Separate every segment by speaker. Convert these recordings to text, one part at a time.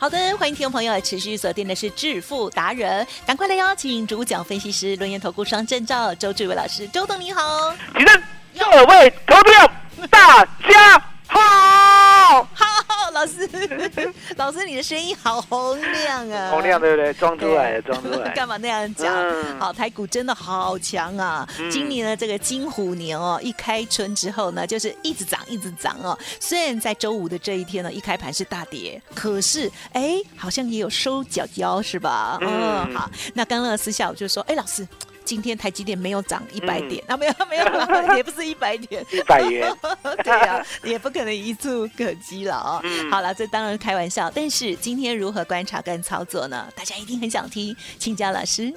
Speaker 1: 好的，欢迎听众朋友持续锁定的是致富达人，赶快来邀请主讲分析师、轮研投顾双证照周志伟老师，周董你好，
Speaker 2: 请问各位投票大家，好，
Speaker 1: 老师，老师你的声音好洪亮啊，
Speaker 2: 洪亮对不对？装出来的，装出来。
Speaker 1: 干嘛那样讲？
Speaker 2: 嗯
Speaker 1: 好，台股真的好强啊！
Speaker 2: 嗯
Speaker 1: 今年的这个金虎年哦，一开春之后呢，就是一直涨，一直涨哦。虽然在周五的这一天呢，一开盘是大跌，可是哎，好像也有收脚脚是吧？嗯，
Speaker 2: 嗯
Speaker 1: 好。那刚刚私下我就说，哎，老师。今天台积电没有涨一百
Speaker 2: 嗯
Speaker 1: 点、啊，没有没有，也不是一百点，
Speaker 2: 一百元，
Speaker 1: 对呀、也不可能一触可及了哦。
Speaker 2: 嗯
Speaker 1: 好了，这当然是开玩笑，但是今天如何观察跟操作呢？大家一定很想听，请教老师。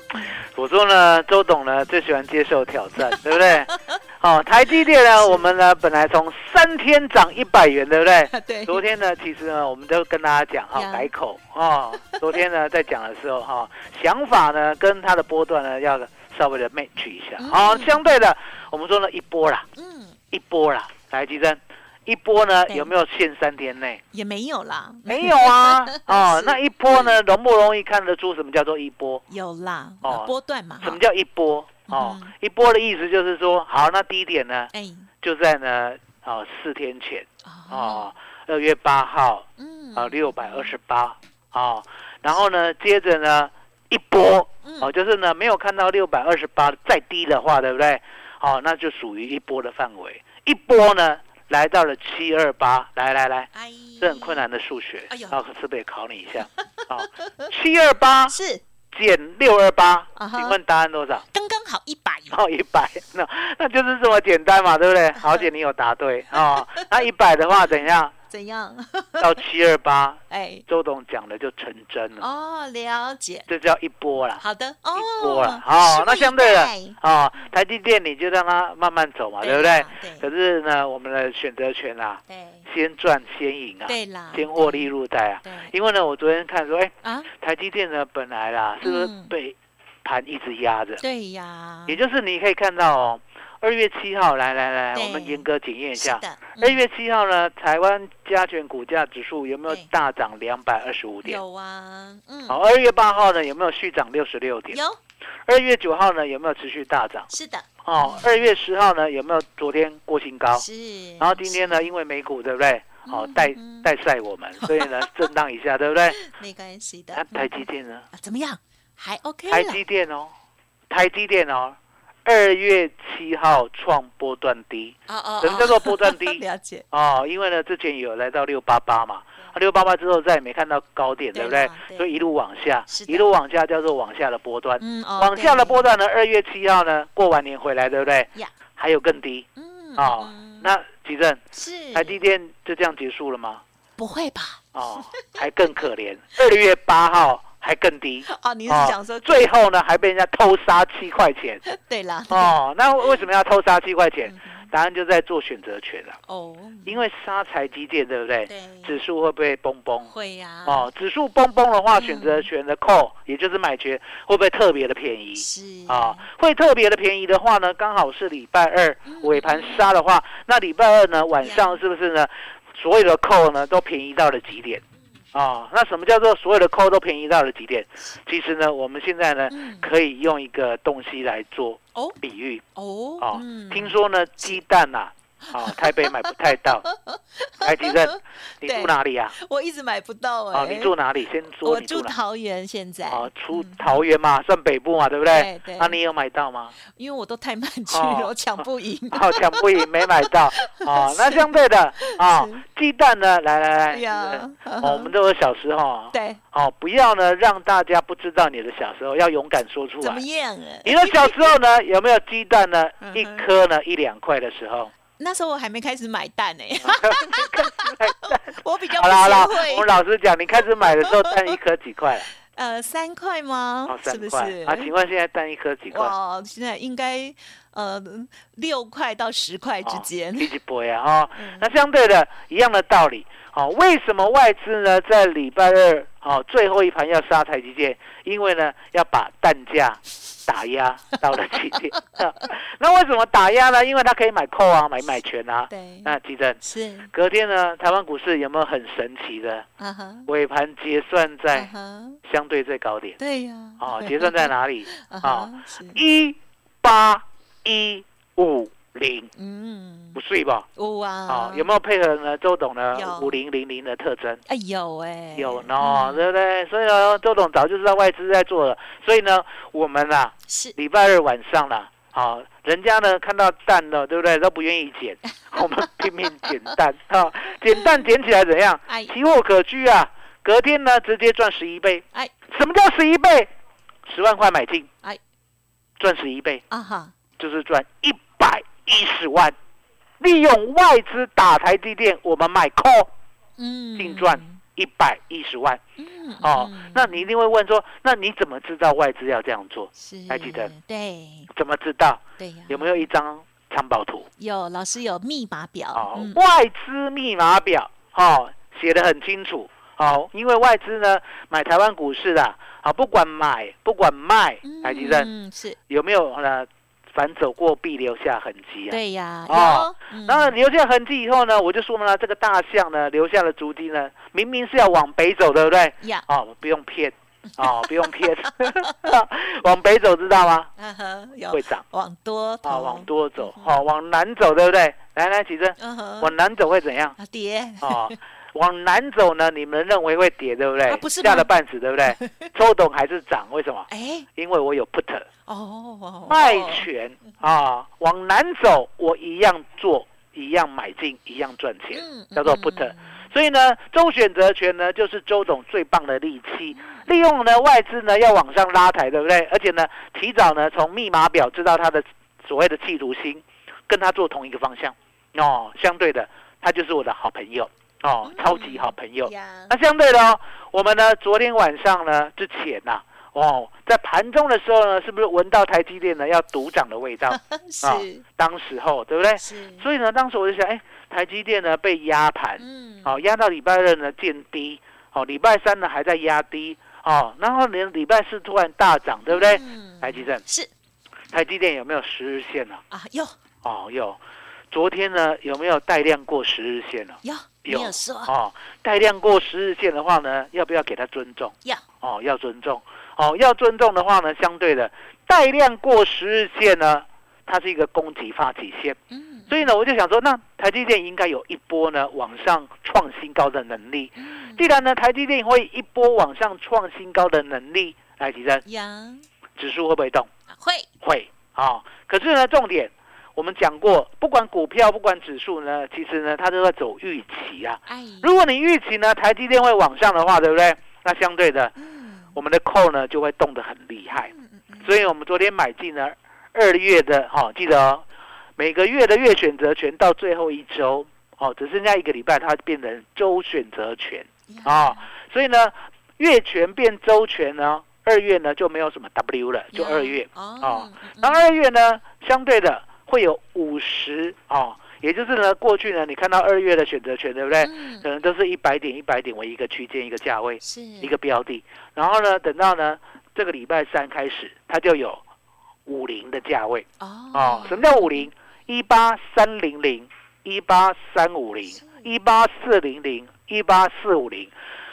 Speaker 2: 我说呢，周董呢最喜欢接受挑战，对不对？哦，台积电呢，我们呢本来从三天涨一百元，对不对？
Speaker 1: 对
Speaker 2: 昨天呢，其实呢，我们都跟大家讲哈
Speaker 1: 呀，
Speaker 2: 改口哦。昨天呢，在讲的时候哈，想法呢跟它的波段呢要稍微的 match 一下。
Speaker 1: 嗯
Speaker 2: 好，相对的，我们说呢一波啦，
Speaker 1: 嗯，
Speaker 2: 一波啦，来，吉珍，一波呢有没有限三天内？
Speaker 1: 也没有啦，
Speaker 2: 没有啊，哦，那一波呢，容不容易看得出什么叫做一波？
Speaker 1: 有啦，
Speaker 2: 哦
Speaker 1: 波段嘛，
Speaker 2: 什么叫一波？哦
Speaker 1: 嗯，
Speaker 2: 一波的意思就是说，好，那第一点呢
Speaker 1: 哎。
Speaker 2: 就在呢，哦，四天前，
Speaker 1: 哦，
Speaker 2: 哦，二月八号，
Speaker 1: 嗯。
Speaker 2: 啊，六百二十八，哦，然后呢，接着呢，一波，
Speaker 1: 嗯。
Speaker 2: 哦，就是呢，没有看到六百二十八再低的话，对不对？哦，那就属于一波的范围。一波呢，来到了七二八，来来来，
Speaker 1: 哎，
Speaker 2: 这很困难的数学，
Speaker 1: 哎呦
Speaker 2: 啊，是不是也考你一下？好，七二八
Speaker 1: 是
Speaker 2: 减六二八
Speaker 1: 啊，哈
Speaker 2: 请问答案多少？
Speaker 1: 刚刚好一百，
Speaker 2: 哦，一百，那那就是这么简单嘛，对不对？好姐，你有答对哦。那一百的话，怎样？
Speaker 1: 怎样？
Speaker 2: 到七二八，
Speaker 1: 哎，
Speaker 2: 周董讲的就成真了，
Speaker 1: 哦，了解，
Speaker 2: 这叫一波啦，
Speaker 1: 好的，哦，
Speaker 2: 一波啦。好，那相对的哦，台积电你就让它慢慢走嘛，
Speaker 1: 待
Speaker 2: 对不对？可是呢，我们的选择权啊，
Speaker 1: 对。
Speaker 2: 先赚先赢啊，
Speaker 1: 对啦，
Speaker 2: 先获利入袋啊。因为呢，我昨天看说，哎，
Speaker 1: 啊，
Speaker 2: 台积电呢本来啦，是不是
Speaker 1: 嗯。
Speaker 2: 被盘一直压着？
Speaker 1: 对呀，
Speaker 2: 也就是你可以看到哦，二月七号，来来来，
Speaker 1: 对
Speaker 2: 我们严格检验一下。二
Speaker 1: 嗯
Speaker 2: 月七号呢，台湾加权股价指数有没有大涨两百二十五点？
Speaker 1: 有啊，嗯，
Speaker 2: 好，二月八号呢有没有续涨六十六点？
Speaker 1: 有，
Speaker 2: 二月九号呢有没有持续大涨？
Speaker 1: 是的，
Speaker 2: 哦，二月十号呢有没有昨天过新高？
Speaker 1: 是，
Speaker 2: 然后今天呢，因为美股对不对？好
Speaker 1: 嗯
Speaker 2: 带
Speaker 1: 嗯
Speaker 2: 带晒我们，所以呢震荡一下，对不对？
Speaker 1: 没关系的
Speaker 2: 那，台积电呢？
Speaker 1: 啊怎么样？还 OK
Speaker 2: 台
Speaker 1: 了
Speaker 2: 积电哦，台积电哦，二月七号创波段低，
Speaker 1: 哦哦，
Speaker 2: 什么叫做波段低？
Speaker 1: 了解，
Speaker 2: 哦，因为呢之前有来到六八八嘛，六八八之后再也没看到高点，对不对？所以一路往下一路往下叫做往下的波段。
Speaker 1: 嗯，哦
Speaker 2: 往下的波，段呢，二月七号呢过完年回来，对不对？
Speaker 1: 呀？
Speaker 2: 还有更低。
Speaker 1: 嗯，
Speaker 2: 哦
Speaker 1: 嗯。
Speaker 2: 那吉正，
Speaker 1: 是。
Speaker 2: 台积电就这样结束了吗？
Speaker 1: 不会吧？
Speaker 2: 哦，还更可怜，二月八号还更低。
Speaker 1: 哦，你是
Speaker 2: 哦
Speaker 1: 讲说
Speaker 2: 最后呢，还被人家偷杀七块钱
Speaker 1: 对啦，
Speaker 2: 哦。那为什么要偷杀七块钱
Speaker 1: 嗯？
Speaker 2: 答案就在做选择权了，
Speaker 1: 哦，
Speaker 2: 因为杀台积电，对不对？
Speaker 1: 对，
Speaker 2: 指数会不会崩崩？
Speaker 1: 会呀，
Speaker 2: 哦，指数崩崩的话，
Speaker 1: 嗯
Speaker 2: 选择权的 call，也就是买权，会不会特别的便宜？
Speaker 1: 是
Speaker 2: 啊，会特别的便宜的话呢，刚好是礼拜二
Speaker 1: 嗯
Speaker 2: 尾盘杀的话，那礼拜二呢晚上是不是呢，所有的扣呢都便宜到了极点？啊，那什么叫做所有的扣都便宜到了极点？其实呢，我们现在呢
Speaker 1: 嗯。
Speaker 2: 可以用一个东西来做
Speaker 1: 哦。
Speaker 2: 比喻。
Speaker 1: 哦
Speaker 2: 哦，
Speaker 1: 嗯。
Speaker 2: 听说呢鸡蛋呐、哦，台北买不太到。台积电，你住哪里啊、
Speaker 1: 我一直买不到哎、
Speaker 2: 哦，你住哪里？先说
Speaker 1: 我住
Speaker 2: 你住。
Speaker 1: 桃园现在，
Speaker 2: 哦，出
Speaker 1: 嗯
Speaker 2: 桃园嘛，算北部嘛，对不对？
Speaker 1: 对对
Speaker 2: 那你有买到吗？
Speaker 1: 因为我都太慢去
Speaker 2: 哦
Speaker 1: 了，我抢不赢。
Speaker 2: 哦，抢不赢，没买到。哦，那相对的，哦
Speaker 1: 是，
Speaker 2: 鸡蛋呢？来来来，我们都有小时候啊，
Speaker 1: 对，
Speaker 2: 哦，不要呢让大家不知道你的小时候，要勇敢说出来
Speaker 1: 怎么。样啊？
Speaker 2: 你的小时候呢，有没有鸡蛋呢？
Speaker 1: 嗯
Speaker 2: 一颗呢一两块的时候，
Speaker 1: 那时候我还没开始买蛋呢、我比较不
Speaker 2: 好了好了，我们老实讲，你开始买的时候蛋一颗几块？
Speaker 1: 呃，三块吗？
Speaker 2: 哦，
Speaker 1: 是不
Speaker 2: 三块
Speaker 1: 是？
Speaker 2: 啊？请问现在蛋一颗几块？
Speaker 1: 哦，现在应该呃六块到十块之间。
Speaker 2: 一起播呀哈。
Speaker 1: 嗯
Speaker 2: 那相对的一样的道理，好，为什么外资呢在礼拜二好最后一盘要杀台积电？因为呢要把蛋价打压到了极点。那为什么打压呢？因为它可以买扣啊，买买权啊。
Speaker 1: 对，
Speaker 2: 那基正
Speaker 1: 是
Speaker 2: 隔天呢，台湾股市有没有很神奇的尾盘结算
Speaker 1: 啊
Speaker 2: 在，相对最高点？
Speaker 1: 对呀，
Speaker 2: 哦，结算在哪里？
Speaker 1: 啊哈，是，
Speaker 2: 一八一五零，
Speaker 1: 嗯
Speaker 2: 不，睡吧？
Speaker 1: 有啊
Speaker 2: 哦，，有没有配合呢？周董呢五零零零的特征？
Speaker 1: 哎有哎，
Speaker 2: 有喏，
Speaker 1: 嗯
Speaker 2: 对不对？所以呢，周董早就知道外资在做了，所以呢，我们啊，
Speaker 1: 是
Speaker 2: 礼拜二晚上啦，好、人家呢看到蛋了，对不对？都不愿意捡，我们拼命捡蛋啊，捡蛋捡起来怎样？
Speaker 1: 哎
Speaker 2: 期货可居啊，隔天呢直接赚十一倍。
Speaker 1: 哎
Speaker 2: 什么叫十一倍？十万块买进，
Speaker 1: 哎，
Speaker 2: 赚十一倍
Speaker 1: 啊哈，
Speaker 2: 就是赚一百一十万。利用外资打台积电，我们买 call
Speaker 1: 嗯，
Speaker 2: 净赚一百一十万。
Speaker 1: 嗯
Speaker 2: 哦
Speaker 1: 嗯，
Speaker 2: 那你一定会问说，那你怎么知道外资要这样做？
Speaker 1: 是
Speaker 2: 还记得
Speaker 1: 对
Speaker 2: 怎么知道？
Speaker 1: 对呀，
Speaker 2: 有没有一张藏宝图？
Speaker 1: 有老师有密码表，
Speaker 2: 哦，
Speaker 1: 嗯
Speaker 2: 外资密码表，哦，写的很清楚。哦，因为外资呢买台湾股市的，好，不管买不管卖，台积电
Speaker 1: 嗯是
Speaker 2: 有没有呢？反走过必留下痕迹啊。
Speaker 1: 对呀，
Speaker 2: 哦
Speaker 1: 那，嗯
Speaker 2: 然后留下痕迹以后呢，我就说呢，这个大象呢留下了足迹呢，明明是要往北走，对不对？
Speaker 1: 呀，
Speaker 2: 哦，不用骗，哦，不用骗，往北走知道吗？
Speaker 1: 嗯哼，
Speaker 2: 会涨。
Speaker 1: 往多
Speaker 2: 啊，
Speaker 1: 头，
Speaker 2: 往多走，好、往南走，对不对？来来，起身，
Speaker 1: 嗯哼，
Speaker 2: 往南走会怎样？
Speaker 1: 啊跌，
Speaker 2: 哦，往南走呢，你们认为会跌，对不对？
Speaker 1: 啊不是吗
Speaker 2: 吓了半死，对不对？周董还是涨，为什么？
Speaker 1: 哎，
Speaker 2: 因为我有 put
Speaker 1: 哦，
Speaker 2: 卖权啊，往南走，我一样做，一样买进，一样赚钱，
Speaker 1: 嗯
Speaker 2: 叫做 put。所以呢，周选择权呢，就是周董最棒的利器，利用呢外资呢要往上拉抬，对不对？而且呢，提早呢从密码表知道他的所谓的企图心，跟他做同一个方向。哦，相对的，他就是我的好朋友哦，超级好朋友。
Speaker 1: 呀，
Speaker 2: 那相对的哦，我们呢昨天晚上呢之前呐、哦，在盘中的时候呢，是不是闻到台积电呢要独涨的味道？
Speaker 1: 是。
Speaker 2: 当时候对不对？
Speaker 1: 是，
Speaker 2: 所以呢，当时我就想，哎，台积电呢被压盘，
Speaker 1: 嗯，
Speaker 2: 好、压到礼拜二呢见低，哦、礼拜三呢还在压低，哦，然后连礼拜四突然大涨，对不对？
Speaker 1: 嗯。
Speaker 2: 台积电，
Speaker 1: 是。
Speaker 2: 台积电有没有十日线呢、
Speaker 1: 啊，有。
Speaker 2: 哦，有。昨天呢有没有带量过十日线呢、
Speaker 1: 有说。
Speaker 2: 哦，带量过十日线的话呢，要不要给他尊重？
Speaker 1: 要。
Speaker 2: 哦，要尊重。哦，要尊重的话呢，相对的带量过十日线呢，它是一个攻击发起线，
Speaker 1: 嗯。
Speaker 2: 所以呢，我就想说，那台积电应该有一波呢往上创新高的能力。
Speaker 1: 嗯。
Speaker 2: 既然呢，台积电会一波往上创新高的能力，来提升
Speaker 1: 呀，
Speaker 2: 指数会不会动？
Speaker 1: 会。
Speaker 2: 会。啊、可是呢，重点我们讲过，不管股票，不管指数呢，其实呢，它都在走预期啊。
Speaker 1: 哎，
Speaker 2: 如果你预期呢，台积电会往上的话，对不对？那相对的，
Speaker 1: 嗯
Speaker 2: 我们的扣呢就会动得很厉害。所以我们昨天买进呢二月的，哈、记得哦，每个月的月选择权到最后一周，哦，只剩下一个礼拜，它变成周选择权啊、所以呢，月权变周权呢，二月呢就没有什么 W 了，就二月。
Speaker 1: 哦
Speaker 2: 那二月呢，相对的会有五十哦，也就是呢，过去呢，你看到二月的选择权，对不对？
Speaker 1: 嗯
Speaker 2: 可能都是一百点、一百点为一个区间、一个价位、
Speaker 1: 是
Speaker 2: 一个标的。然后呢，等到呢这个礼拜三开始，它就有五零的价位
Speaker 1: 哦
Speaker 2: 哦。什么叫五零？一八三零零、一八三五零、一八四零零、一八四五零。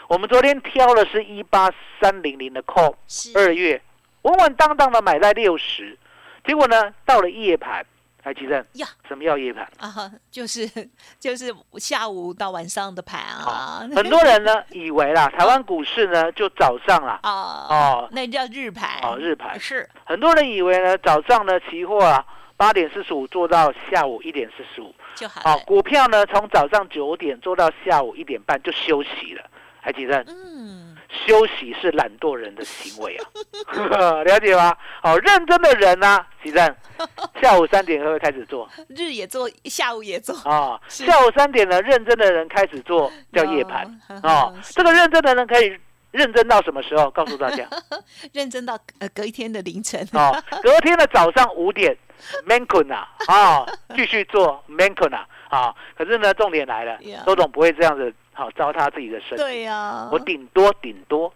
Speaker 2: 我们昨天挑的是一八三零零的 call，
Speaker 1: 是
Speaker 2: 二月稳稳当当的买在六十，结果呢，到了夜盘台积电
Speaker 1: 呀，
Speaker 2: 什么叫夜盘？
Speaker 1: 啊，就是 就是下午到晚上的盘啊，
Speaker 2: 很多人呢 以为啦，台湾股市呢就早上啦，
Speaker 1: 啊
Speaker 2: 哦。
Speaker 1: 那叫日盘。
Speaker 2: 哦日盘。
Speaker 1: 是。
Speaker 2: 很多人以为呢早上呢期货啊八点四十五做到下午一点四十五，
Speaker 1: 就好哦，
Speaker 2: 股票呢从早上九点做到下午一点半就休息了，台积电。
Speaker 1: 嗯，
Speaker 2: 休息是懒惰人的行为啊，了解吗？好，认真的人呢、啊，其正 下午三点会不会开始做
Speaker 1: 日也做，下午也做，
Speaker 2: 啊？
Speaker 1: 是
Speaker 2: 下午三点呢，认真的人开始做叫夜盘啊。这个认真的人可以认真到什么时候？告诉大家
Speaker 1: 认真到呃隔一天的凌晨，
Speaker 2: 哦，隔天的早上五点 man 困啊啊，继续做 man 困啊啊。可是呢，重点来了周总不会这样子好糟蹋自己的身体，
Speaker 1: 对呀，
Speaker 2: 我顶多顶多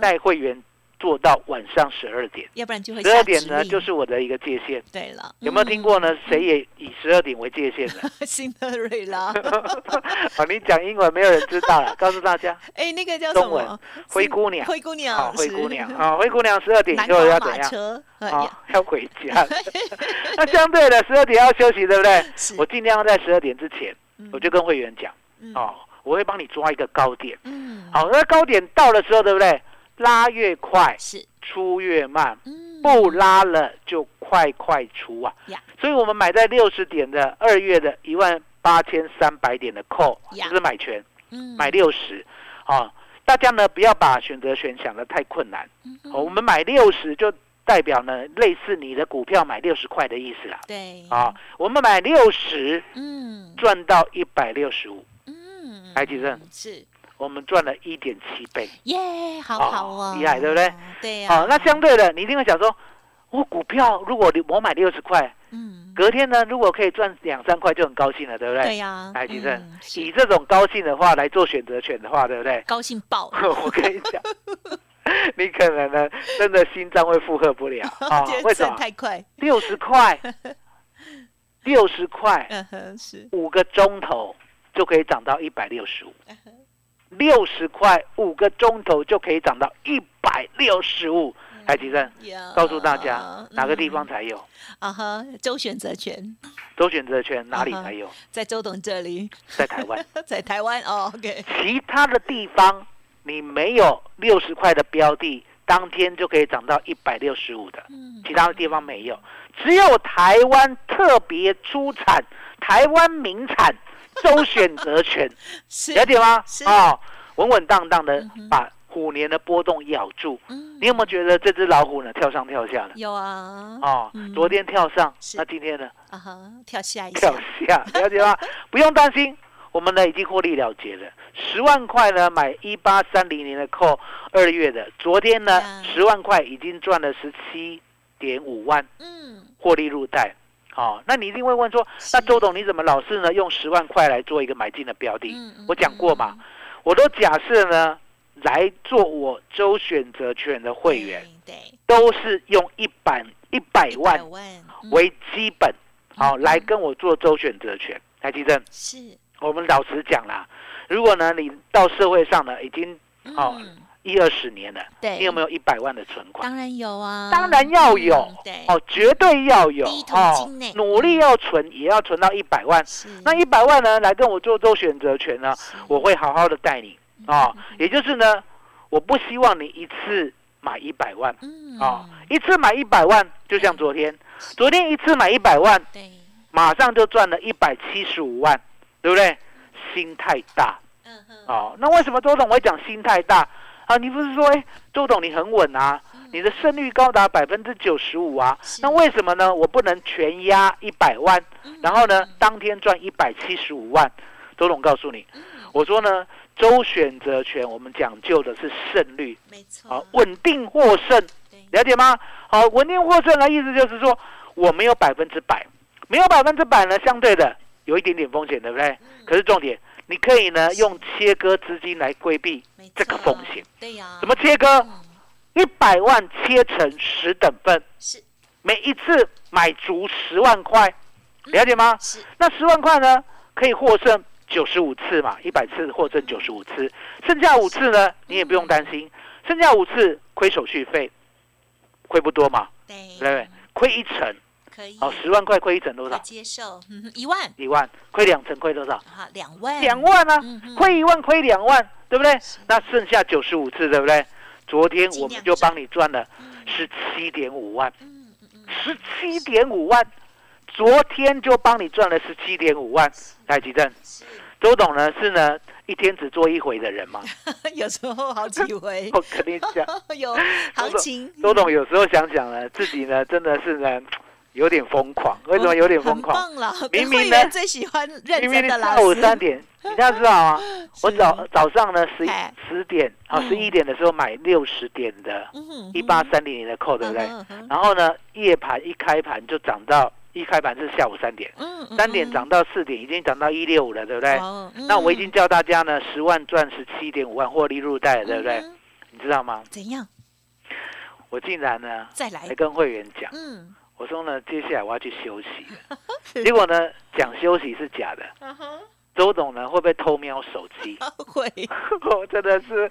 Speaker 2: 带会员做到晚上十二点。
Speaker 1: 要不然就会
Speaker 2: 十二
Speaker 1: 下
Speaker 2: 点呢，就是我的一个界限。
Speaker 1: 对了，
Speaker 2: 有没有听过呢？谁也以十二点为界限的？
Speaker 1: 嗯辛德瑞拉？
Speaker 2: 啊，你讲英文没有人知道了，告诉大家，
Speaker 1: 哎，那个叫什
Speaker 2: 中文
Speaker 1: 么？
Speaker 2: 灰姑娘
Speaker 1: 灰姑娘
Speaker 2: 啊，，灰姑娘啊，灰姑娘十二点
Speaker 1: 以后
Speaker 2: 要怎样？啊，要回家。那相对的，十二点要休息，对不对？
Speaker 1: 是
Speaker 2: 我尽量在十二点之前，
Speaker 1: 嗯
Speaker 2: 我就跟会员讲，
Speaker 1: 嗯
Speaker 2: 哦，我会帮你抓一个高点。
Speaker 1: 嗯，
Speaker 2: 好，那高点到的时候，对不对？拉越快，
Speaker 1: 是，
Speaker 2: 出越慢。
Speaker 1: 嗯。
Speaker 2: 不拉了就快快出啊。
Speaker 1: 呀！
Speaker 2: 所以我们买在六十点的二月的一万八千三百点的 call，就是买权
Speaker 1: 嗯。
Speaker 2: 买六十，啊，大家呢不要把选择权想的太困难，
Speaker 1: 嗯
Speaker 2: 哦我们买六十就代表呢类似你的股票买六十块的意思啦，
Speaker 1: 对。
Speaker 2: 啊，我们买六十
Speaker 1: 嗯。
Speaker 2: 赚到一百六十五，
Speaker 1: 嗯，
Speaker 2: 台积电
Speaker 1: 是。
Speaker 2: 我们赚了一点七倍，
Speaker 1: 耶，好
Speaker 2: 哦
Speaker 1: 好哦，
Speaker 2: 厉害对不对？
Speaker 1: 对呀，
Speaker 2: 好，那相对的，你一定会想说，我股票如果我买六十块。
Speaker 1: 嗯，
Speaker 2: 隔天呢，如果可以赚两三块，就很高兴了，对不对？
Speaker 1: 对呀，
Speaker 2: 台积电
Speaker 1: 嗯
Speaker 2: 以这种高兴的话来做选择权的话，对不对？
Speaker 1: 高兴爆，
Speaker 2: 我跟你讲，你可能呢，真的心脏会负荷不了。啊为什么？
Speaker 1: 太快，
Speaker 2: 六十块，六十块，
Speaker 1: 嗯哼，是，
Speaker 2: 五个钟头就可以涨到一百六十五。六十块，五个钟头就可以涨到一百六十五。台积电，
Speaker 1: 呀
Speaker 2: 告诉大家哪个地方
Speaker 1: 嗯
Speaker 2: 才有？
Speaker 1: 啊哈，周选择权
Speaker 2: 周选择权哪里才有？
Speaker 1: 在周董这里，
Speaker 2: 在台湾。
Speaker 1: 在台湾哦，OK，
Speaker 2: 其他的地方你没有六十块的标的，当天就可以涨到一百六十五的，
Speaker 1: 嗯
Speaker 2: 其他的地方没有，只有台湾特别出产台湾名产周选择权，
Speaker 1: 是
Speaker 2: 了解吗
Speaker 1: 啊？
Speaker 2: 哦，稳稳当当的把虎年的波动咬住。
Speaker 1: 嗯
Speaker 2: 你有没有觉得这只老虎呢跳上跳下的？
Speaker 1: 有啊，
Speaker 2: 哦
Speaker 1: 嗯，
Speaker 2: 昨天跳上，那今天呢
Speaker 1: 啊哈，跳下一
Speaker 2: 跳
Speaker 1: 下，
Speaker 2: 下，了解吗？不用担心，我们呢已经获利了结了。十万块呢买一八三零年的扣二月的，昨天呢
Speaker 1: 呀
Speaker 2: 十万块已经赚了十七点五万
Speaker 1: 嗯，
Speaker 2: 获利入袋。好、那你一定会问说，那周董你怎么老是呢用十万块来做一个买进的标的？
Speaker 1: 嗯
Speaker 2: 我讲过嘛，，我都假设呢来做我周选择权的会员，
Speaker 1: 对，
Speaker 2: 都是用一百一百
Speaker 1: 对
Speaker 2: 万
Speaker 1: 万
Speaker 2: 为基本，好、
Speaker 1: 嗯
Speaker 2: 来跟我做周选择权。台积电，
Speaker 1: 是，
Speaker 2: 我们老实讲啦，如果呢你到社会上呢已经好
Speaker 1: 嗯
Speaker 2: 一二十年了，
Speaker 1: 对，
Speaker 2: 你有没有一百万的存款？
Speaker 1: 当然有啊，
Speaker 2: 当然要有。
Speaker 1: 嗯对，
Speaker 2: 哦，绝对要有。哦，努力要存，也要存到一百万。那一百万呢，来跟我做做选择权呢，我会好好的带你啊、
Speaker 1: 嗯
Speaker 2: 也就是呢，我不希望你一次买一百万。
Speaker 1: 嗯。
Speaker 2: 啊、一次买一百万，就像昨天，昨天一次买一百万，
Speaker 1: 对，
Speaker 2: 马上就赚了一百七十五万，对不对？心太大。
Speaker 1: 嗯哼，
Speaker 2: 哦。那为什么周总会讲心太大啊？你不是说，哎，周董你很稳啊，你的胜率高达百分之九十五啊？那为什么呢？我不能全压一百万，
Speaker 1: 嗯
Speaker 2: 然后呢，当天赚一百七十五万？周董告诉你，
Speaker 1: 嗯
Speaker 2: 我说呢，周选择权我们讲究的是胜率
Speaker 1: 没错，
Speaker 2: 啊，稳定获胜，了解吗？好，稳定获胜的意思就是说，我没有百分之百，没有百分之百呢，相对的有一点点风险，对不对？
Speaker 1: 嗯
Speaker 2: 可是重点，你可以呢用切割资金来规避这个风险。
Speaker 1: 对呀，
Speaker 2: 怎么切割？
Speaker 1: 嗯。
Speaker 2: 一百万切成十等份，
Speaker 1: 是。
Speaker 2: 每一次买足十万块，
Speaker 1: 嗯
Speaker 2: 了解吗？
Speaker 1: 是，
Speaker 2: 那十万块呢，可以获胜九十五次嘛，一百次获胜九十五次，剩下五次呢，你也不用担心，剩下五次亏手续费，亏不多嘛，
Speaker 1: 对，
Speaker 2: 对不对？亏一成，
Speaker 1: 可以。
Speaker 2: 哦，十万块亏一成多少？
Speaker 1: 接受，一万。
Speaker 2: 一万，亏两成亏多少？
Speaker 1: 好，两万，
Speaker 2: 两万啊亏一万亏两万，对不对？那剩下九十五次，对不对？昨天我们就帮你赚。了十七点五万，十七点五万，昨天就帮你赚了十七点五万。来，吉正，周董呢是呢一天只做一回的人嘛？
Speaker 1: 有时候好几回，
Speaker 2: 我跟你讲，
Speaker 1: 有行情，
Speaker 2: 周董有时候想想呢，自己呢真的是呢有点疯狂。为什么有点疯狂？明明呢
Speaker 1: 最喜欢认
Speaker 2: 明明
Speaker 1: 真的老
Speaker 2: 下午，三点，你要知道啊，我早早上呢十十点啊
Speaker 1: 嗯
Speaker 2: 十一点的时候买六十点的一八三零零的扣，对不对？然后呢，夜盘一开盘就涨到一开盘是下午三点，三点涨到四点，已经涨到一六五了，对不对？
Speaker 1: 哦
Speaker 2: 那我已经
Speaker 1: 嗯
Speaker 2: 叫大家呢十万赚十七点五万获利入袋了，对不对？你知道吗？
Speaker 1: 怎样？
Speaker 2: 我竟然呢
Speaker 1: 再来
Speaker 2: 还，跟会员讲，
Speaker 1: 嗯，
Speaker 2: 我说呢接下来我要去休息了，结果呢讲休息是假的，周董呢会不会偷瞄手机？
Speaker 1: 会，
Speaker 2: 我真的是，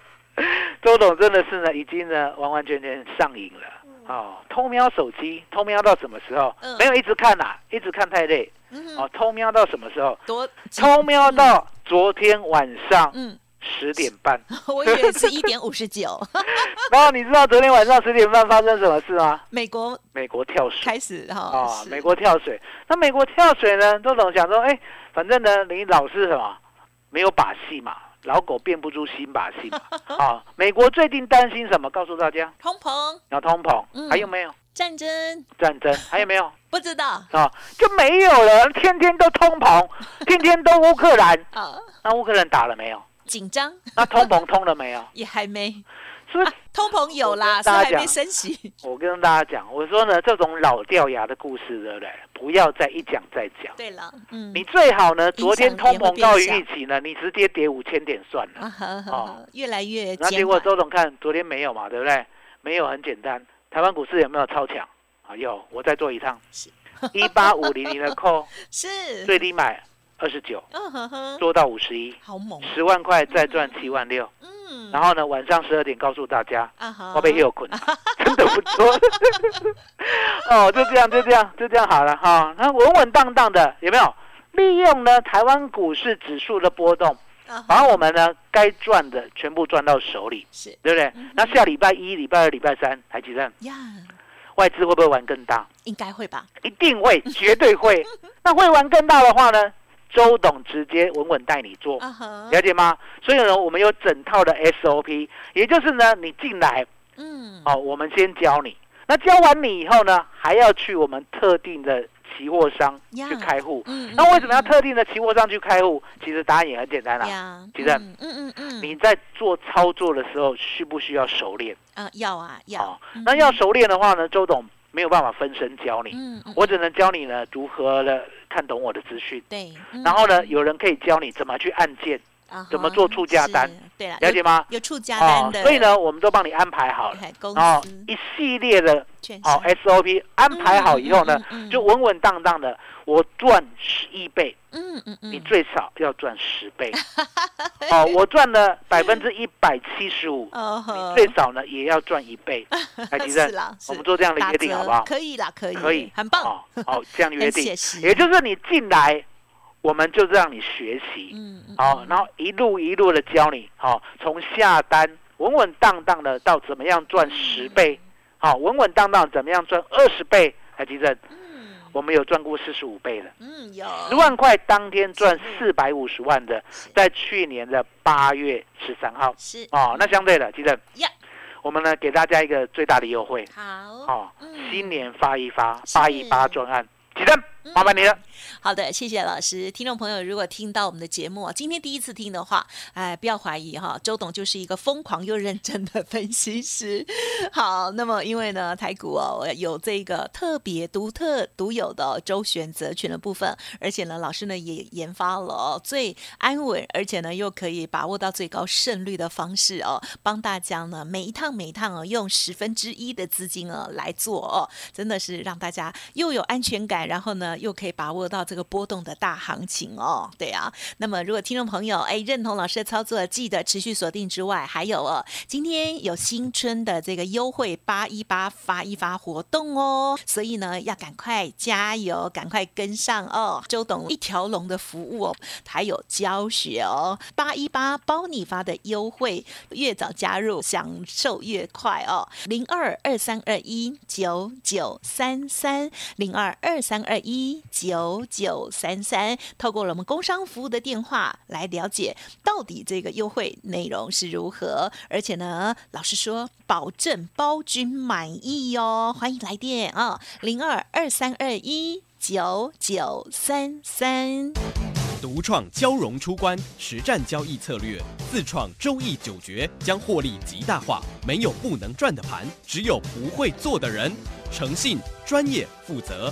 Speaker 2: 周董真的是呢，已经呢完完全全上瘾了。哦，偷瞄手机，偷瞄到什么时候？
Speaker 1: 嗯
Speaker 2: 没有一直看呐、一直看太累。
Speaker 1: 嗯
Speaker 2: 哦，偷瞄到什么时候？
Speaker 1: 多，
Speaker 2: 偷瞄到昨天晚上
Speaker 1: 嗯，
Speaker 2: 十点半。
Speaker 1: 我以为是一点五十九，
Speaker 2: 然后你知道昨天晚上十点半发生什么事吗？
Speaker 1: 美国
Speaker 2: 美国跳水
Speaker 1: 开始哈，
Speaker 2: 啊、
Speaker 1: 是
Speaker 2: 美国跳水。那美国跳水呢？周总想说，哎，反正呢，你老是什么没有把戏嘛，老狗变不出新把戏嘛。啊、美国最近担心什么？告诉大家。
Speaker 1: 通膨
Speaker 2: 要通膨，
Speaker 1: 嗯
Speaker 2: 还有没有
Speaker 1: 战争
Speaker 2: 战争？还有没有
Speaker 1: 不知道
Speaker 2: 啊？就没有了，天天都通膨，天天都乌克兰。
Speaker 1: 啊，
Speaker 2: 那乌克兰打了没有？
Speaker 1: 紧张
Speaker 2: 那通膨通了没有？
Speaker 1: 也还没，
Speaker 2: 是不是
Speaker 1: 啊？通膨有啦，
Speaker 2: 大家
Speaker 1: 是还没升息，
Speaker 2: 我跟大家讲，我说呢，这种老掉牙的故事，对不对？不要再一讲再讲。
Speaker 1: 对了，嗯，
Speaker 2: 你最好呢，昨天通膨高于预期呢，你直接跌五千点算了。
Speaker 1: 啊呵呵
Speaker 2: 哦，
Speaker 1: 越来越
Speaker 2: 那结果，周总看昨天没有嘛，对不对？没有很简单，台湾股市有没有超强？啊，有，我再做一趟
Speaker 1: 是，
Speaker 2: 一八五零零的扣
Speaker 1: 是，
Speaker 2: 最低买二十九，做到五十一，
Speaker 1: 好猛，
Speaker 2: 十万块再赚七万六。
Speaker 1: 嗯，
Speaker 2: 然后呢，晚上十二点告诉大家，我被又捆，真的不错。哦，就这样，就这样，就这样好了哈。那稳稳当当的，有没有？利用呢台湾股市指数的波动，把我们呢该赚的全部赚到手里，
Speaker 1: 是
Speaker 2: 对不对？那下礼拜一、礼拜二、礼拜三，台积电
Speaker 1: 呀，
Speaker 2: 外资会不会玩更大？
Speaker 1: 应该会吧？
Speaker 2: 一定会，绝对会。那会玩更大的话呢，周董直接稳稳带你做。了解吗？所以呢，我们有整套的 SOP，也就是呢，你进来
Speaker 1: 嗯，
Speaker 2: 哦，我们先教你。那教完你以后呢，还要去我们特定的期货商去开户。
Speaker 1: 嗯，
Speaker 2: 那为什么要特定的期货商去开户？其实答案也很简单啦、
Speaker 1: 呀？
Speaker 2: 其实
Speaker 1: 嗯嗯嗯嗯，
Speaker 2: 你在做操作的时候，需不需要熟练？
Speaker 1: 啊要啊要
Speaker 2: 哦，，那要熟练的话呢，周董没有办法分身教你，
Speaker 1: 嗯，嗯
Speaker 2: 我只能教你呢如何的看懂我的资讯。
Speaker 1: 对，嗯
Speaker 2: 然后呢，有人可以教你怎么去按键，怎么做出价单？
Speaker 1: 对了，
Speaker 2: 了解吗？
Speaker 1: 有出价单的，
Speaker 2: 所以呢，我们都帮你安排好了。哦
Speaker 1: 司，
Speaker 2: 一系列的
Speaker 1: 券
Speaker 2: 哦 SOP 安排好以后呢，就稳稳当当的，我赚十一倍，
Speaker 1: 嗯嗯嗯，
Speaker 2: 你最少要赚十倍。哦，我赚了百分之一百七十五，
Speaker 1: 你
Speaker 2: 最少呢也要赚一倍。来，吉正
Speaker 1: 是，啦，是。
Speaker 2: 我们做这样的约定好不好？
Speaker 1: 可以啦，可以，
Speaker 2: 可以，
Speaker 1: 很棒，
Speaker 2: 哦，好，这样约定。也就是你进来，我们就让你学习。
Speaker 1: 嗯嗯，
Speaker 2: 好、
Speaker 1: 嗯。
Speaker 2: 然后一路一路的教你，好、从下单稳稳当当的到怎么样赚十倍，好、稳稳当当怎么样赚二十倍，台积电，
Speaker 1: 嗯。
Speaker 2: 我们有赚过四十五倍的，
Speaker 1: 嗯有。
Speaker 2: 十万块当天赚四百五十万的，在去年的八月十三号，
Speaker 1: 是。
Speaker 2: 哦，那相对的，记得
Speaker 1: 呀，
Speaker 2: 我们呢给大家一个最大的优惠，
Speaker 1: 好，
Speaker 2: 哦，
Speaker 1: 嗯。
Speaker 2: 新年发一发，
Speaker 1: 是。
Speaker 2: 八一八专案，记得麻烦你了。
Speaker 1: 好的，谢谢老师。听众朋友，如果听到我们的节目，今天第一次听的话，哎，不要怀疑哈，周董就是一个疯狂又认真的分析师。好，那么因为呢，台股哦有这个特别独特独有的周选择权的部分，而且呢，老师呢也研发了最安稳，而且呢又可以把握到最高胜率的方式哦，帮大家呢每一趟每一趟哦用十分之一的资金哦来做哦，真的是让大家又有安全感，然后呢又可以把握到这个波动的大行情哦。对啊，那么如果听众朋友哎认同老师的操作，记得持续锁定之外，还有哦，今天有新春的这个优惠八一八发一发活动哦，所以呢要赶快加油，赶快跟上哦。周董一条龙的服务哦，还有教学哦，八一八包你发的优惠，越早加入享受越快哦。零二二三二一九九三三零二二三二一九九三三，透过了我们工商服务的电话来了解到底这个优惠内容是如何，而且呢，老师说保证包君满意哦，欢迎来电啊，零二二三二一九九三三。
Speaker 3: 独创交融出关实战交易策略，自创周易九诀，将获利极大化。没有不能赚的盘，只有不会做的人。诚信、专业、负责，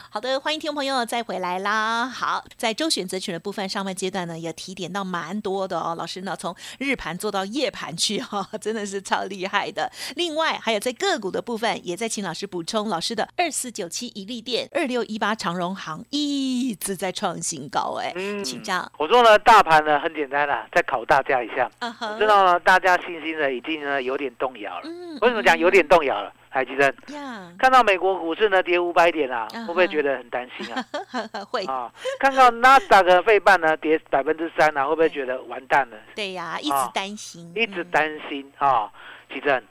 Speaker 1: 好的，欢迎听众朋友再回来啦。好，在周选择权的部分，上半阶段呢也提点到蛮多的哦。老师呢从日盘做到夜盘去哈、真的是超厉害的。另外还有在个股的部分，也在请老师补充。老师的二四九七一利店，二六一八长荣行一直在创新高哎，
Speaker 2: 嗯
Speaker 1: 请教。
Speaker 2: 我说呢，大盘呢很简单啦，再考大家一下。
Speaker 1: 啊
Speaker 2: 知道呢，大家信心呢已经呢有点动摇了。
Speaker 1: 嗯
Speaker 2: 为什么讲有点动摇了？海基生
Speaker 1: 呀？
Speaker 2: 看到美国股市呢跌五百点啊，
Speaker 1: 嗯
Speaker 2: 会不会觉得很担心啊？
Speaker 1: 会，
Speaker 2: 啊，看到纳斯达克费半呢跌百分之三啊，会不会觉得完蛋了？
Speaker 1: 对呀，一直
Speaker 2: 啊
Speaker 1: 担心，
Speaker 2: 一直
Speaker 1: 嗯
Speaker 2: 担心啊，奇正。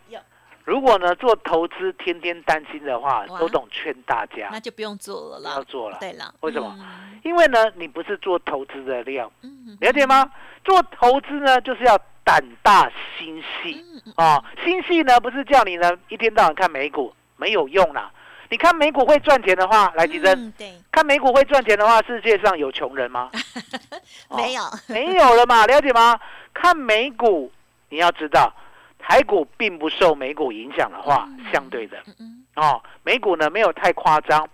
Speaker 2: 如果呢做投资天天担心的话，
Speaker 1: 哇
Speaker 2: 都懂劝大家
Speaker 1: 那就不用做了
Speaker 2: 不要
Speaker 1: 啦。
Speaker 2: 做了。
Speaker 1: 对了，
Speaker 2: 为什么
Speaker 1: 嗯？
Speaker 2: 因为呢，你不是做投资的料，
Speaker 1: 嗯
Speaker 2: 了解吗？做投资呢，就是要胆大心细啊。心细呢，不是叫你呢一天到晚看美股，没有用啦。你看美股会赚钱的话，来吉珍，
Speaker 1: 嗯对，
Speaker 2: 看美股会赚钱的话，世界上有穷人吗？哦
Speaker 1: 没有，
Speaker 2: 没有了嘛，了解吗？看美股，你要知道，台股并不受美股影响的话，
Speaker 1: 嗯
Speaker 2: 相对的哦，美股呢没有太夸张，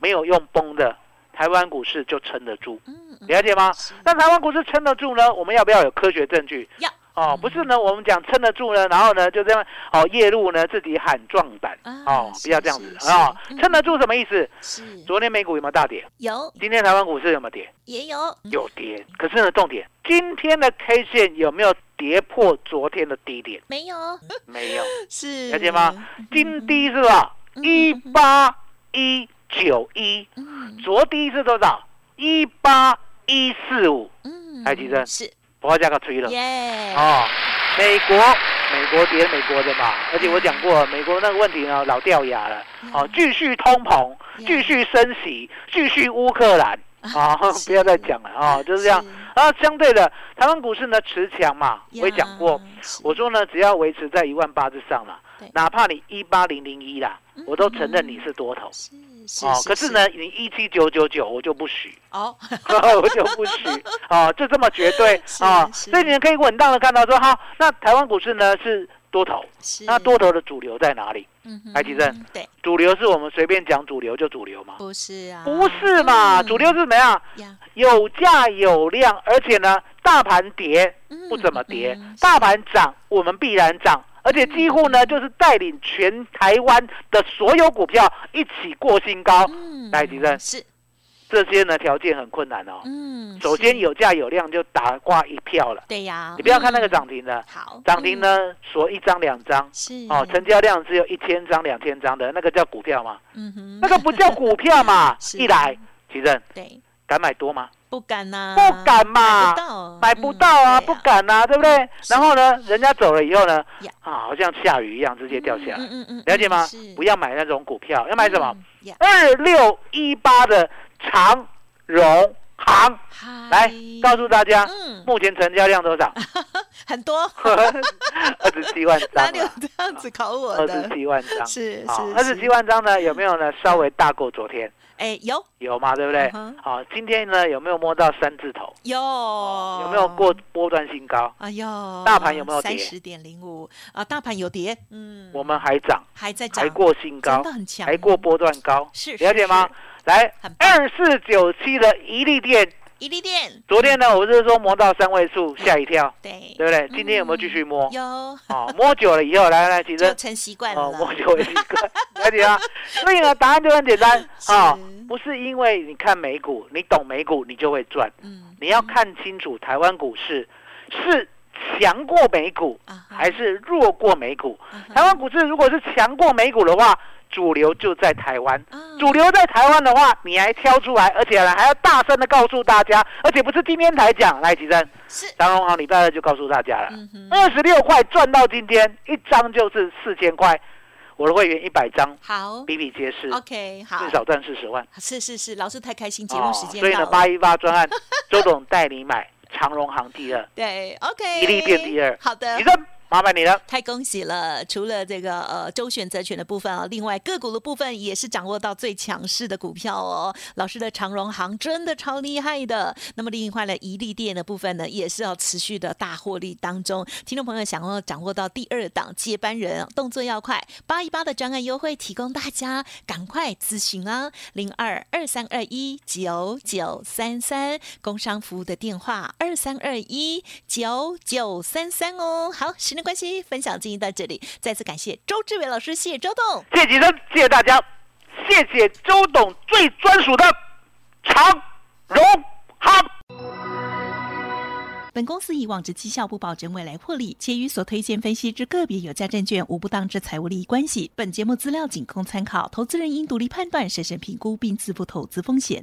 Speaker 2: 没有用崩的，台湾股市就撑得住，了解吗？那台湾股市撑得住呢？我们要不要有科学证据？
Speaker 1: 要
Speaker 2: 哦，
Speaker 1: 嗯
Speaker 2: 不是呢，我们讲撑得住呢，然后呢就这样哦，夜路呢自己喊壮胆
Speaker 1: 啊
Speaker 2: 哦，不要这样子
Speaker 1: 是
Speaker 2: 啊撑得住什么意思？
Speaker 1: 是
Speaker 2: 昨天美股有没有大跌？
Speaker 1: 有
Speaker 2: 今天台湾股市有没有跌？
Speaker 1: 也有
Speaker 2: 有跌，可是呢，重点，今天的 K 线有没有跌破昨天的低点？
Speaker 1: 没有？
Speaker 2: 没有，
Speaker 1: 是
Speaker 2: 了解吗？金低是吧？
Speaker 1: 嗯
Speaker 2: 一八一九一，
Speaker 1: 嗯
Speaker 2: 昨低是多少？一八一四五，
Speaker 1: 嗯
Speaker 2: 台积电
Speaker 1: 是
Speaker 2: 不要加个吹了。
Speaker 1: 耶
Speaker 2: 哦。美国，美国跌美国的嘛，而且我讲过，美国那个问题呢老掉牙了，哦，继续通膨，继续升息，继续乌克兰，啊，不要再讲了啊，就是这样。啊，相对的，台湾股市呢持强嘛，我也讲过，，我说呢，只要维持在一万八之上
Speaker 1: 了，
Speaker 2: 哪怕你一八零零一啦，
Speaker 1: 嗯
Speaker 2: 我都承认你是多头。
Speaker 1: 是是
Speaker 2: 哦，可是呢，你一七九九九 我就不许，
Speaker 1: 哦，
Speaker 2: 我就不许，哦，就这么绝对 啊，
Speaker 1: 是
Speaker 2: 所以你们可以稳当的看到说，好，那台湾股市呢是多头，
Speaker 1: 是
Speaker 2: 那多头的主流在哪里？
Speaker 1: 嗯哼
Speaker 2: 台积电
Speaker 1: 对，
Speaker 2: 主流是我们随便讲主流就主流嘛？
Speaker 1: 不是啊，
Speaker 2: 不是嘛，
Speaker 1: 嗯
Speaker 2: 主流是怎么样？
Speaker 1: 呀，
Speaker 2: 有价有量，而且呢，大盘跌不怎么跌大盘涨我们必然涨，而且几乎呢就是带领全台湾的所有股票一起过新高。
Speaker 1: 嗯
Speaker 2: 来吉正。
Speaker 1: 是，
Speaker 2: 这些呢条件很困难哦。
Speaker 1: 嗯，
Speaker 2: 首先有价有量就打挂一票了，
Speaker 1: 对呀，
Speaker 2: 你不要看那个
Speaker 1: 嗯
Speaker 2: 涨停的，
Speaker 1: 好。
Speaker 2: 涨停呢锁一张两张。
Speaker 1: 是。
Speaker 2: 哦，成交量只有一千张、两千张的那个叫股票吗？
Speaker 1: 嗯哼，
Speaker 2: 那个不叫股票嘛 一来，奇正
Speaker 1: 对。
Speaker 2: 敢买多吗？
Speaker 1: 不敢呐，
Speaker 2: 不敢嘛
Speaker 1: 买不到，
Speaker 2: 买不到啊，
Speaker 1: 嗯
Speaker 2: 不，敢啊，对不对？然后呢，人家走了以后呢，啊，好像下雨一样，直接掉下来，
Speaker 1: 嗯嗯嗯，
Speaker 2: 了解吗
Speaker 1: 是？
Speaker 2: 不要买那种股票，要买什么？？二六一八的长荣行，
Speaker 1: 嗨
Speaker 2: 来告诉大家，
Speaker 1: 嗯，
Speaker 2: 目前成交量多少？
Speaker 1: 很多，
Speaker 2: 二十七万张
Speaker 1: 哪里有
Speaker 2: 啊，
Speaker 1: 这样子考我
Speaker 2: 二十？七万张，
Speaker 1: 是
Speaker 2: 二十七万张呢，有没有呢？稍微大过昨天，
Speaker 1: 哎，有
Speaker 2: 有嘛，对不对？好，今天呢有没有摸到三字头？
Speaker 1: 有
Speaker 2: 有没有过？波段新高？
Speaker 1: 哎呦，
Speaker 2: 大盘有没有跌
Speaker 1: 三十点零五啊？大盘有跌，嗯，
Speaker 2: 我们还涨，
Speaker 1: 还在涨，
Speaker 2: 还过新高
Speaker 1: 真的，很强，
Speaker 2: 还过波段高，
Speaker 1: 是
Speaker 2: 了解吗？？来二四九七的一利电，
Speaker 1: 一利店，
Speaker 2: 昨天呢，我是说摸到三位数，吓一跳，
Speaker 1: 对。
Speaker 2: 对不对？今天有没有继续摸？
Speaker 1: 有，
Speaker 2: 哦，摸久了以后，来来，其实
Speaker 1: 就成习惯
Speaker 2: 哦，摸，久了习惯，了解啊？所以呢，答案就很简单啊、不是因为你看美股，你懂美股，你就会赚。
Speaker 1: 嗯，
Speaker 2: 你要看清楚台湾股市是强过美股还是弱过美股。台湾股市如果是强过美股的话，主流就在台湾。
Speaker 1: 啊。
Speaker 2: 主流在台湾的话，你还挑出来，而且呢还要大声的告诉大家，而且不是今天才讲，来吉生，
Speaker 1: 是，
Speaker 2: 长荣行礼拜二就告诉大家了，二十六块赚到今天，一张就是四千块，我的会员一百张，
Speaker 1: 好。
Speaker 2: 比比皆是
Speaker 1: ，，OK，好。
Speaker 2: 至，少赚四十万。
Speaker 1: 是是是，老师太开心，节目时间
Speaker 2: 哦所以呢，八一八专案，周董带你买长荣行第二，
Speaker 1: 对，OK，
Speaker 2: 一利变第二，
Speaker 1: 好的。
Speaker 2: 吉。生麻烦你了。
Speaker 1: 太恭喜了！除了这个呃周选择权的部分啊，另外个股的部分也是掌握到最强势的股票哦。老师的长荣行真的超厉害的。那么另外呢，一利电的部分呢，也是要持续的大获利当中。听众朋友想要掌握到第二档接班人，动作要快，八一八的专案优惠提供大家，赶快咨询啊，零二二三二一九九三三，工商服务的电话二三二一九九三三哦。好，时间关系，分享进行到这里，再次感谢周志伟老师，谢谢周董。
Speaker 2: 谢谢吉生，谢谢大家，谢谢周董最专属的长荣行。
Speaker 1: 本公司以往之绩效不保证未来获利，且与所推荐分析之个别有价证券无不当之财务利益关系。本节目资料仅供参考，投资人应独立判断、审慎评估并自负投资风险。